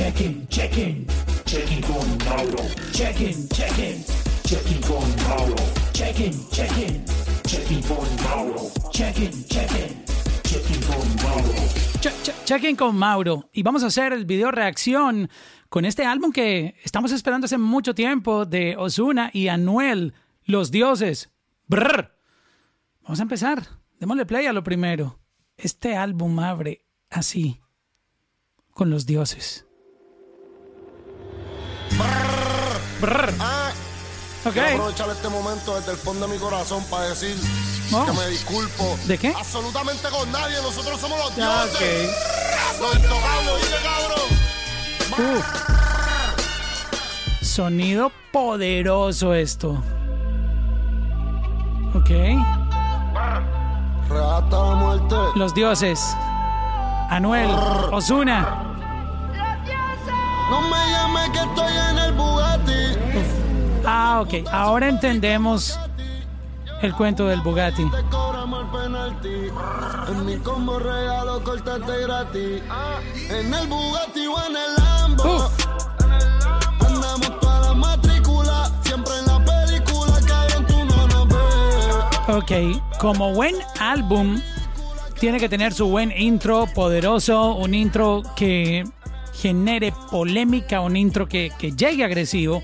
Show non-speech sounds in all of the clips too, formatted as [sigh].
Check-in, check-in. Check-in con Mauro. Check-in, check-in. Check-in con Mauro. Check-in, check-in. Check-in con Mauro. Check-in, check-in. Check-in con Mauro. Check-in con Mauro. Y vamos a hacer el video reacción con este álbum que estamos esperando hace mucho tiempo de Osuna y Anuel, Los Dioses. Brr. Vamos a empezar. Démosle play a lo primero. Este álbum abre así, con los dioses. Brr. Ah, Ok. Quiero aprovechar este momento desde el fondo de mi corazón para decir Oh. que me disculpo. ¿De qué? Absolutamente con nadie. Nosotros somos los Ah, dioses. Los intocables, ¿oíste, cabrón? Uf. Sonido poderoso esto. Ok. La muerte. Los dioses. Anuel, Osuna. No me llames que estoy en. Ah, ok. Ahora entendemos el cuento del Bugatti. Uf. Andamos toda la matrícula. Siempre en la película, cabrón, tú no nos ves. Ok, como buen álbum, tiene que tener su buen intro poderoso, un intro que genere polémica, un intro que, que llegue agresivo.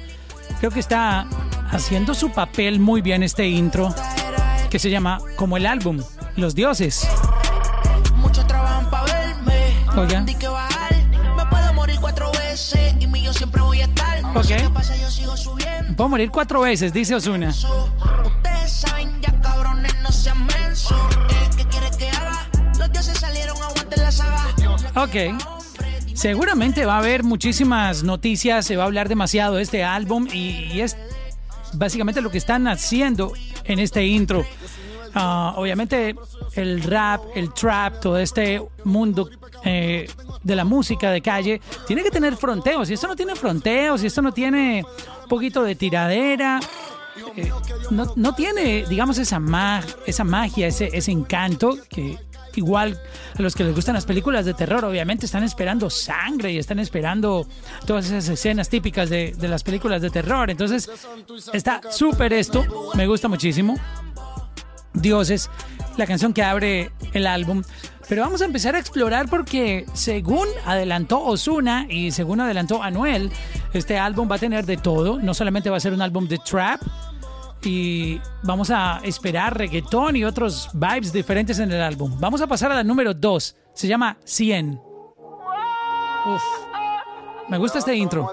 Creo que está haciendo su papel muy bien este intro, que se llama como el álbum, Los Dioses. Oiga. Ok. Puedo morir cuatro veces, dice Osuna. Ok. Seguramente va a haber muchísimas noticias, se va a hablar demasiado de este álbum y, y es básicamente lo que están haciendo en este intro. Ah, obviamente el rap, el trap, todo este mundo eh, de la música de calle tiene que tener fronteos. Si esto no tiene fronteos, si esto no tiene un poquito de tiradera, eh, no, no tiene, digamos, esa, mag- esa magia, ese, ese encanto que igual a los que les gustan las películas de terror, obviamente están esperando sangre y están esperando todas esas escenas típicas de, de las películas de terror. Entonces, está súper esto, me gusta muchísimo. Dioses, la canción que abre el álbum. Pero vamos a empezar a explorar porque según adelantó Osuna y según adelantó Anuel, este álbum va a tener de todo. No solamente va a ser un álbum de trap, y vamos a esperar reggaetón y otros vibes diferentes en el álbum. Vamos a pasar a la número 2. Se llama 100. Uf. Me gusta este intro.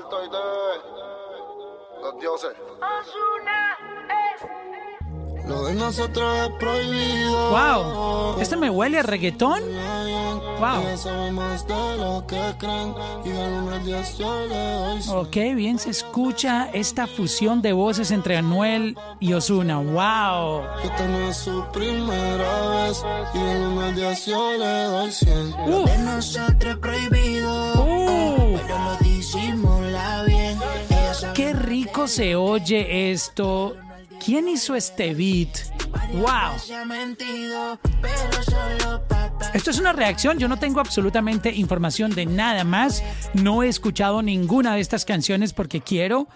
Wow. ¿Este me huele a reggaetón? Wow. Ok, bien se escucha esta fusión de voces entre Anuel y Osuna. Wow. Uh, De nosotros es prohibido. uh. Pero lo disimula bien. Ella sabe Qué rico se oye esto. ¿Quién hizo este beat? Wow. Esto es una reacción, yo no tengo absolutamente información de nada más, no he escuchado ninguna de estas canciones porque quiero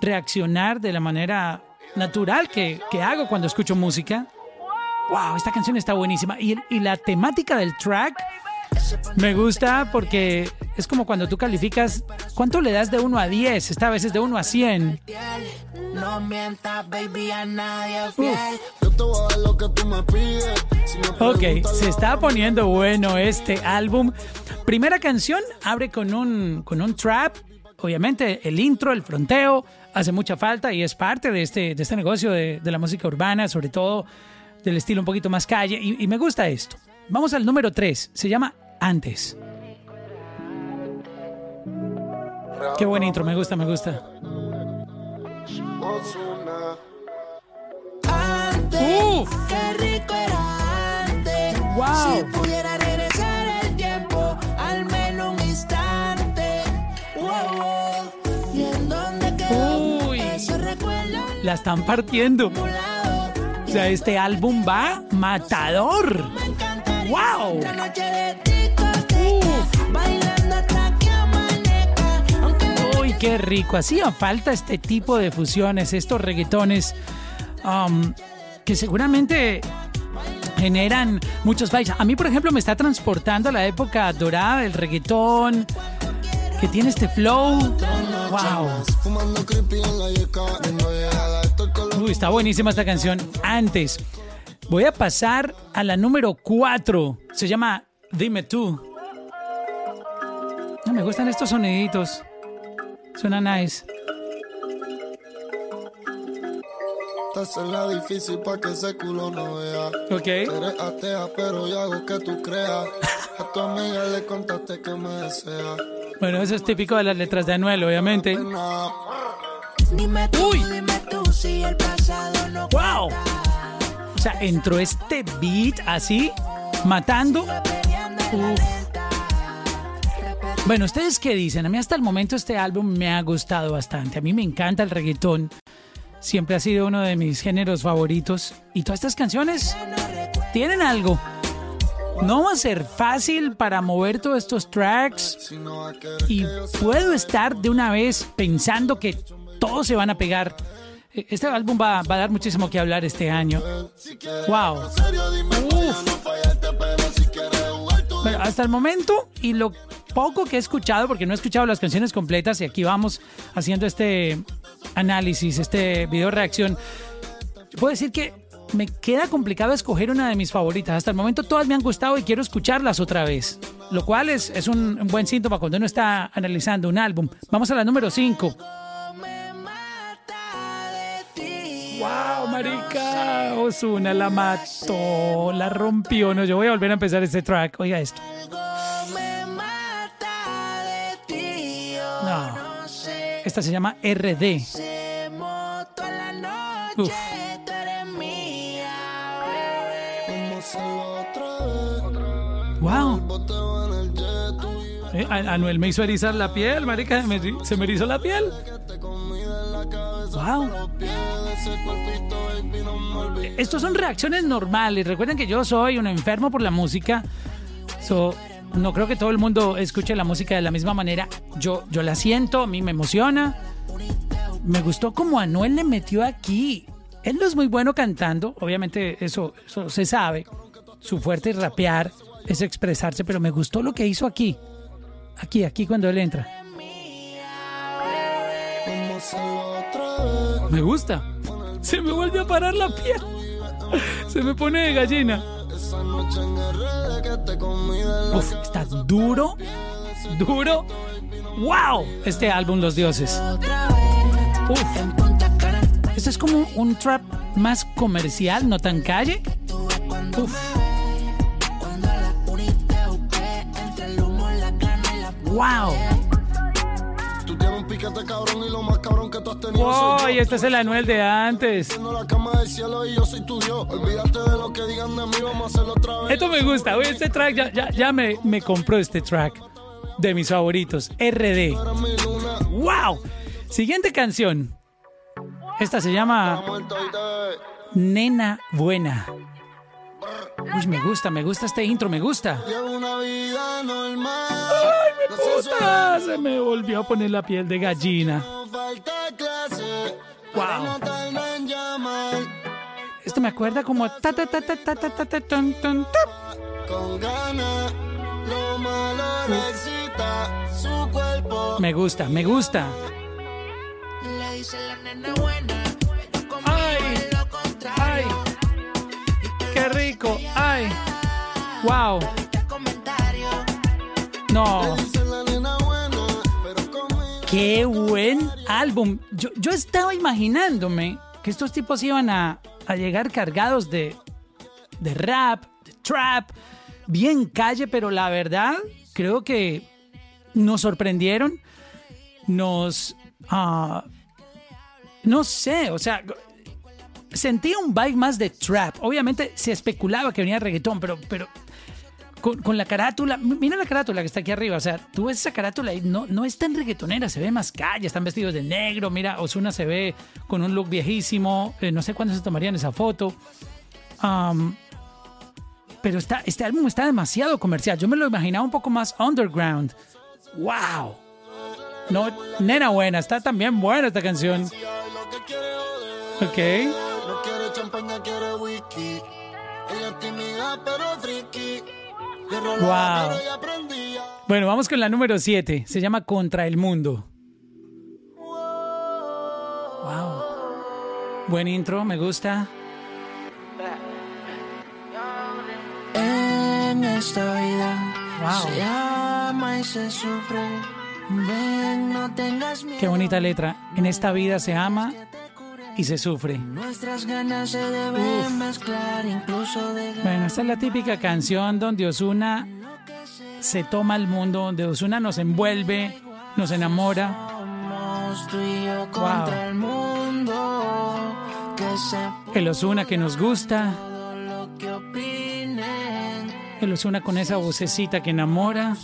reaccionar de la manera natural que, que hago cuando escucho música. Wow, esta canción está buenísima. Y, y la temática del track me gusta porque es como cuando tú calificas, ¿cuánto le das de 1 a 10? Esta vez es de 1 a 100. No mientas, baby, a nadie Ok, se está poniendo bueno este álbum. Primera canción abre con un, con un trap. Obviamente el intro, el fronteo, hace mucha falta y es parte de este, de este negocio de, de la música urbana, sobre todo del estilo un poquito más calle. Y, y me gusta esto. Vamos al número 3. Se llama Antes. Qué buen intro, me gusta, me gusta. ¡Uf! Qué rico era antes. Wow. Si pudiera regresar el tiempo, al menos un instante. Wow. ¿Y en dónde quedó Uy. La están partiendo. O sea, este álbum va matador. Wow. otra noche de discoteca, qué rico. Hacía falta este tipo de fusiones, estos reggaetones um, que seguramente generan muchos bailes. A mí, por ejemplo, me está transportando a la época dorada del reggaetón, que tiene este flow. ¡Wow! Uy, está buenísima esta canción. Antes, voy a pasar a la número 4. Se llama Dime tú. No, me gustan estos soniditos. Suena nice. Esta es la difícil pa' que ese culo no vea. Ok. Eres atea, pero yo hago que tú creas. A tu amiga le contaste que me desea. Bueno, eso es típico de las letras de Anuel, obviamente. Nah, Dime tú, Uy. dime tú si el pasado no ¡Wow! O sea, entró este beat así, matando. Uf. Bueno, ¿ustedes qué dicen? A mí hasta el momento este álbum me ha gustado bastante. A mí me encanta el reggaetón. Siempre ha sido uno de mis géneros favoritos. Y todas estas canciones tienen algo. No va a ser fácil para mover todos estos tracks. Y puedo estar de una vez pensando que todos se van a pegar. Este álbum va, va a dar muchísimo que hablar este año. ¡Wow! Uf. Bueno, hasta el momento y lo poco que he escuchado, porque no he escuchado las canciones completas y aquí vamos haciendo este análisis, este video reacción, puedo decir que me queda complicado escoger una de mis favoritas. Hasta el momento todas me han gustado y quiero escucharlas otra vez, lo cual es, es un, buen síntoma cuando uno está analizando un álbum. Vamos a la número 5. me mata de ti. ¡Wow, marica! Osuna la mató, la rompió. No, yo voy a volver a empezar este track. Oiga esto. Esta se llama RD. ¡Wow! Eh, Anuel me hizo erizar la piel, marica. Se me erizó la piel. ¡Wow! Estos son reacciones normales. Recuerden que yo soy un enfermo por la música. So, no creo que todo el mundo escuche la música de la misma manera. Yo, yo la siento, a mí me emociona. Me gustó como Anuel le metió aquí. Él no es muy bueno cantando, obviamente eso, eso se sabe. Su fuerte es rapear, es expresarse, pero me gustó lo que hizo aquí. Aquí, aquí cuando él entra. Me gusta. Se me vuelve a parar la piel. [laughs] Se me pone de gallina. Uf, está duro, duro. ¡Wow! Este álbum Los Dioses. Uf. Este es como un trap más comercial, no tan calle. Uf. ¡Wow! Piquete cabrón y lo más cabrón que tú has tenido Wow, y este es el Anuel de antes. No la cama del cielo y yo soy tu Dios. Olvídate de lo que digan de mí, vamos a hacerlo otra vez. Esto me gusta. Oye, este track ya, ya, ya me, me compró este track de mis favoritos. RD. ¡Wow! Siguiente canción. Esta se llama Nena Buena. Uy, me gusta, me gusta este intro, me gusta. Una vida normal. ¡Ay, me Puta, se me volvió a poner la piel de gallina. Wow. Esto me acuerda como ta ta ta ta ta ta ta ta tun, tun, ta. Con ganas. Lo malo le excita su cuerpo. Me gusta, me gusta. Le dice la nena buena, pero conmigo Ay. Ay, qué rico. Ay, wow. No, qué buen álbum. Yo, yo estaba imaginándome que estos tipos iban a, a llegar cargados de, de rap, de trap, bien calle, pero la verdad creo que nos sorprendieron, nos... ah, no sé, o sea, sentía un vibe más de trap. Obviamente se especulaba que venía reggaetón, pero, pero con, la carátula, mira la carátula que está aquí arriba, o sea, tú ves esa carátula y no, no es tan reggaetonera, se ve más calle, están vestidos de negro, mira, Osuna se ve con un look viejísimo, eh, no sé cuándo se tomarían esa foto. Pero está, este álbum está demasiado comercial, yo me lo imaginaba un poco más underground. ¡Wow! No, nena buena, está también buena esta canción. Ok. Wow. Bueno, vamos con la número 7. Se llama Contra el Mundo. Wow. Buen intro, me gusta. En esta vida Wow. se ama y se sufre. Ven, no tengas miedo. Qué bonita letra. En esta vida se ama y se sufre. Nuestras ganas se deben mezclar, incluso de Bueno, esta es la típica canción donde Osuna se toma el mundo, donde Osuna nos envuelve, nos enamora. Contra el mundo. Que se El Osuna que nos gusta, el Osuna con esa vocecita que enamora.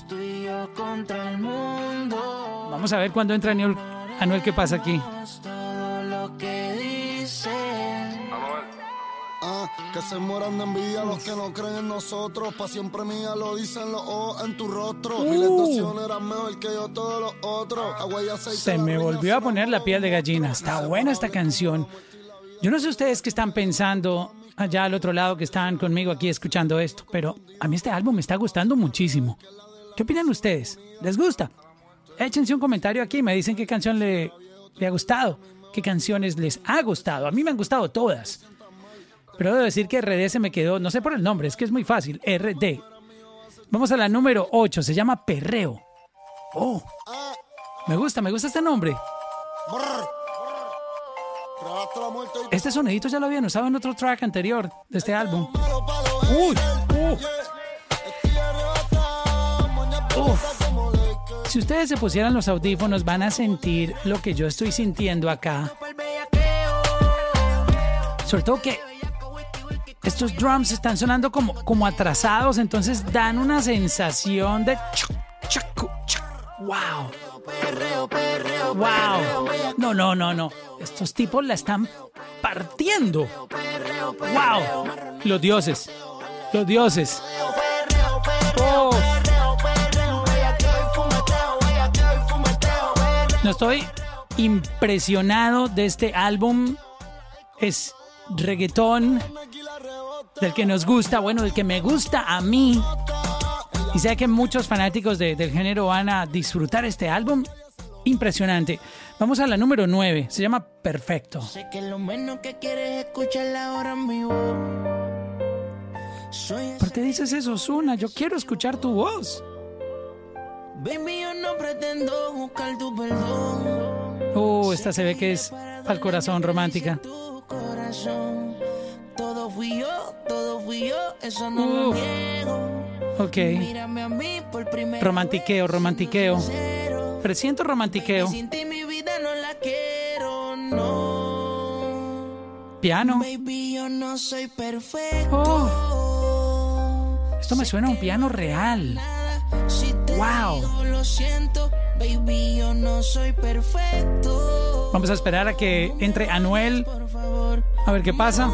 Vamos a ver cuándo entra Anuel, Anuel ¿qué pasa aquí? Que se mueran de envidia los que no creen en nosotros. Pa' siempre mía lo dicen los ojos en tu rostro. Uh. Opciones eran mejor que yo todos los otros. Se me volvió a poner la piel de gallina. Está buena esta canción. Yo no sé ustedes qué están pensando allá al otro lado que están conmigo aquí escuchando esto, pero a mí este álbum me está gustando muchísimo. ¿Qué opinan ustedes? ¿Les gusta? Échense un comentario aquí y me dicen qué canción le, le ha gustado, qué canciones les ha gustado. A mí me han gustado todas. Pero debo decir que RD se me quedó, no sé por el nombre, es que es muy fácil, RD. Vamos a la número 8, se llama Perreo. Oh, me gusta, me gusta este nombre. Este sonidito ya lo habían usado en otro track anterior de este álbum. Uy, uh, Lakers. si ustedes se pusieran los audífonos van a sentir lo que yo estoy sintiendo acá. Sobre todo que estos drums están sonando como, como atrasados, entonces dan una sensación de... ¡Wow! ¡Wow! No, no, no, no. Estos tipos la están partiendo. ¡Wow! Los dioses. Los dioses. Oh. No estoy impresionado de este álbum. Es reggaetón del que nos gusta, bueno, del que me gusta a mí. Y sé que muchos fanáticos de- del género van a disfrutar este álbum. Impresionante. Vamos a la número 9. Se llama Perfecto. Sé que lo menos que quieres es escucharla ahora mi voz. ¿Por qué dices eso, Zuna? Yo quiero escuchar tu voz. Baby, yo no pretendo buscar tu perdón. Oh, esta se ve que es al corazón romántica. Tu corazón. Fui yo, todo fui yo, eso no lo niego. Ok. Mírame a mí por primera Romantiqueo, vez, romantiqueo. sincero. Presiento romantiqueo. Sin ti mi vida no la quiero, no. Piano. Baby, yo no soy perfecto. Oh, esto me suena a un piano real. Si te Wow. digo lo siento, baby, yo no soy perfecto. Vamos a esperar a que entre Anuel. A ver qué pasa.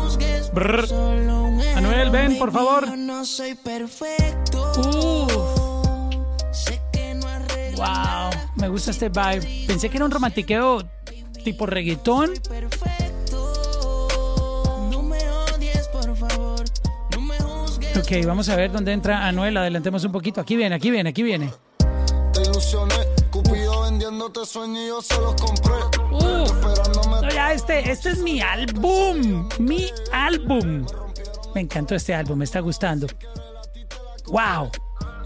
Brr. Anuel, ven, por favor. Yo no soy perfecto. Uh, wow. Me gusta este vibe. Pensé que era un romantiqueo tipo reggaetón. Ok, vamos a ver dónde entra Anuel. Adelantemos un poquito. Aquí viene, aquí viene, aquí viene. Te ilusioné, Cupido vendiéndote sueños y yo se los compré. Uh, Esperándome este, este es mi álbum. Mi álbum. Me encantó este álbum, me está gustando. Wow.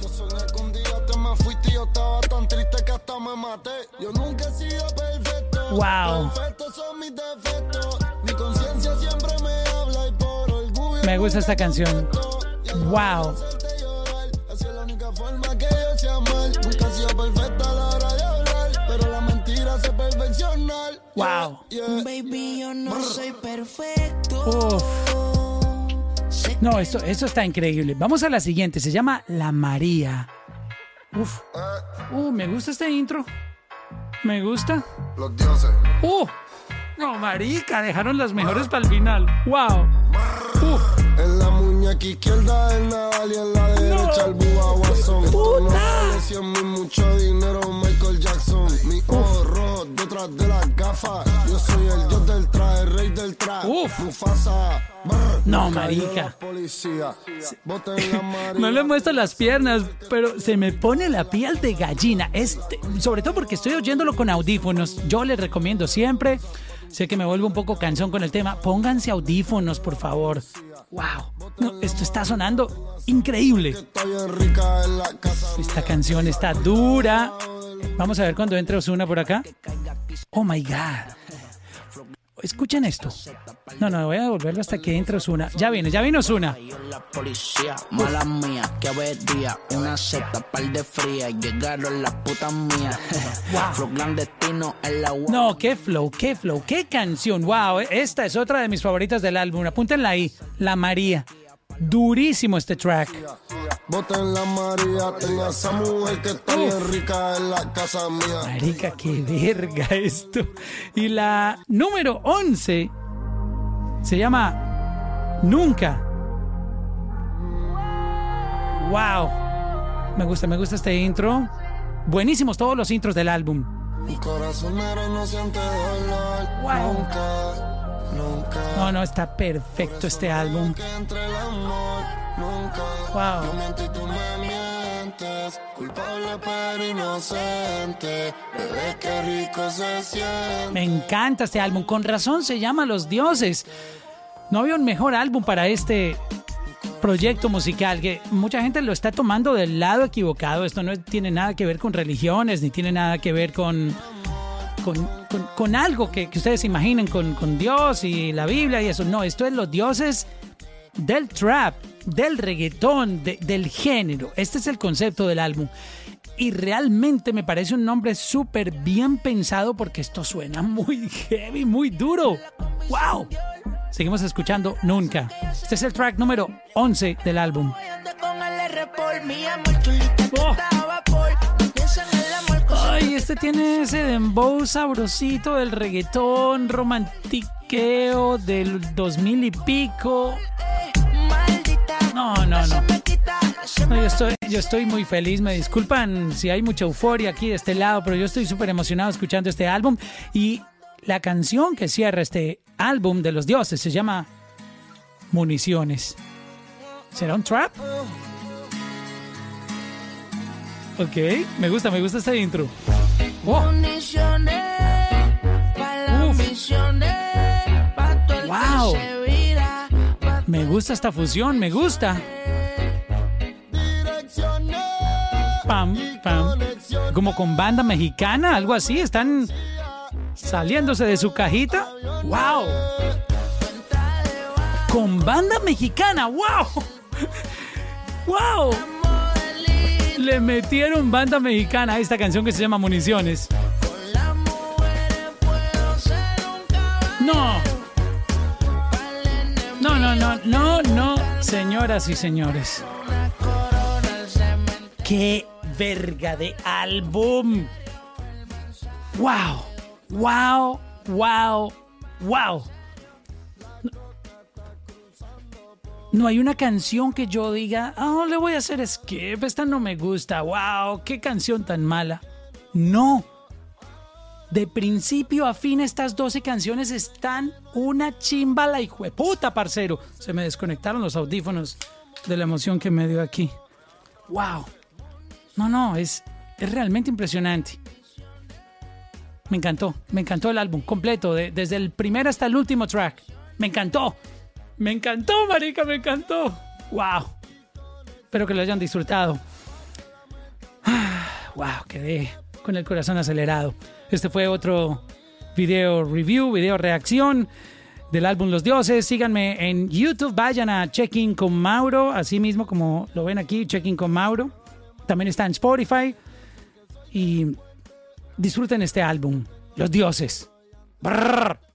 Yo soñé que un día te Wow. Yeah. Baby, yo no soy perfecto. Uf. No, esto, esto está increíble. Vamos a la siguiente. Se llama La María. Uf. Uh, me gusta este intro. Me gusta. Los dioses. Uh. No, marica, dejaron las mejores para el final. Wow. Uf. En la muñeca izquierda el Nadal y en la derecha el. Esto no Puta. vale 100 mil, mucho dinero. Mi rojos detrás de las gafas. Yo soy el dios del traje, el rey del trap. Uf. Mufasa. brr, No, marica. [laughs] No le muestro las piernas, pero se me pone la piel de gallina. Este, sobre todo porque estoy oyéndolo con audífonos. Yo les recomiendo siempre. Sé que me vuelvo un poco cansón con el tema. Pónganse audífonos, por favor. Wow. No, esto está sonando increíble. Esta canción está dura. Vamos a ver cuando entre Osuna por acá. Oh my God. Escuchen esto. No, no, voy a devolverlo hasta que entre Osuna. Ya viene, ya viene Osuna. Yo la policía, mala mía, que avería, una seta, par de fría, llegaron las putas mías. [laughs] Flow clandestino en la web. No, qué flow, qué flow, qué canción. Wow, esta es otra de mis favoritas del álbum. Apúntenla ahí, La María. Durísimo este track. Boten la María. Tengo a esa mujer que está bien rica en la casa mía. Marica, qué verga esto. Y la número 11 se llama Nunca. Wow. Me gusta, me gusta este intro. Buenísimos todos los intros del álbum. Mi corazonero no siente dolor. Wow. Nunca, nunca. No, no, está perfecto este álbum. Que entre el amor. Nunca. Wow. Yo miento y tú me mientes. Culpable pero inocente. Bebé, qué rico se siente. Me encanta este álbum. Con razón se llama Los Dioses. No había un mejor álbum para este proyecto musical que mucha gente lo está tomando del lado equivocado. Esto no tiene nada que ver con religiones, ni tiene nada que ver con, con, con- con algo que, que ustedes imaginen con, con Dios y la Biblia y eso. No, esto es los dioses del trap, del reggaetón, de- del género. Este es el concepto del álbum. Y realmente me parece un nombre súper bien pensado porque esto suena muy heavy, muy duro. ¡Wow! Seguimos escuchando Nunca. Este es el track número 11 del álbum. Oh. Ay, este tiene ese dembow sabrosito del reggaetón, romantiqueo del 2000 y pico. No, no, no. yo estoy, yo estoy muy feliz. Me disculpan si hay mucha euforia aquí de este lado, pero yo estoy súper emocionado escuchando este álbum. Y la canción que cierra este álbum de los dioses se llama Municiones. ¿Será un trap? Ok, me gusta, me gusta este intro. Oh, Municiones gusta esta fusión, me gusta. Pam, pam. Como con banda mexicana, algo así. Están saliéndose de su cajita. ¡Wow! Con banda mexicana, ¡wow! ¡Wow! Le metieron banda mexicana a esta canción que se llama Municiones. No, no, no, no, no, señoras y señores. ¡Qué verga de álbum! ¡Wow! ¡Wow! ¡Wow! ¡Wow! No hay una canción que yo diga, oh, le voy a hacer skip, esta no me gusta, wow, qué canción tan mala. No. De principio a fin, estas 12 canciones están una chimba la hijueputa, parcero. Se me desconectaron los audífonos de la emoción que me dio aquí. Wow. No, no, es, es realmente impresionante. Me encantó, me encantó el álbum completo, de- desde el primer hasta el último track. Me encantó. Me encantó, marica, me encantó. Wow. Espero que lo hayan disfrutado. Ah, Wow, quedé con el corazón acelerado. Este fue otro video review, video reacción del álbum Los Dioses. Síganme en YouTube, vayan a Checking con Mauro, así mismo como lo ven aquí, Checking con Mauro. También está en Spotify. Y disfruten este álbum, Los Dioses. Brrr.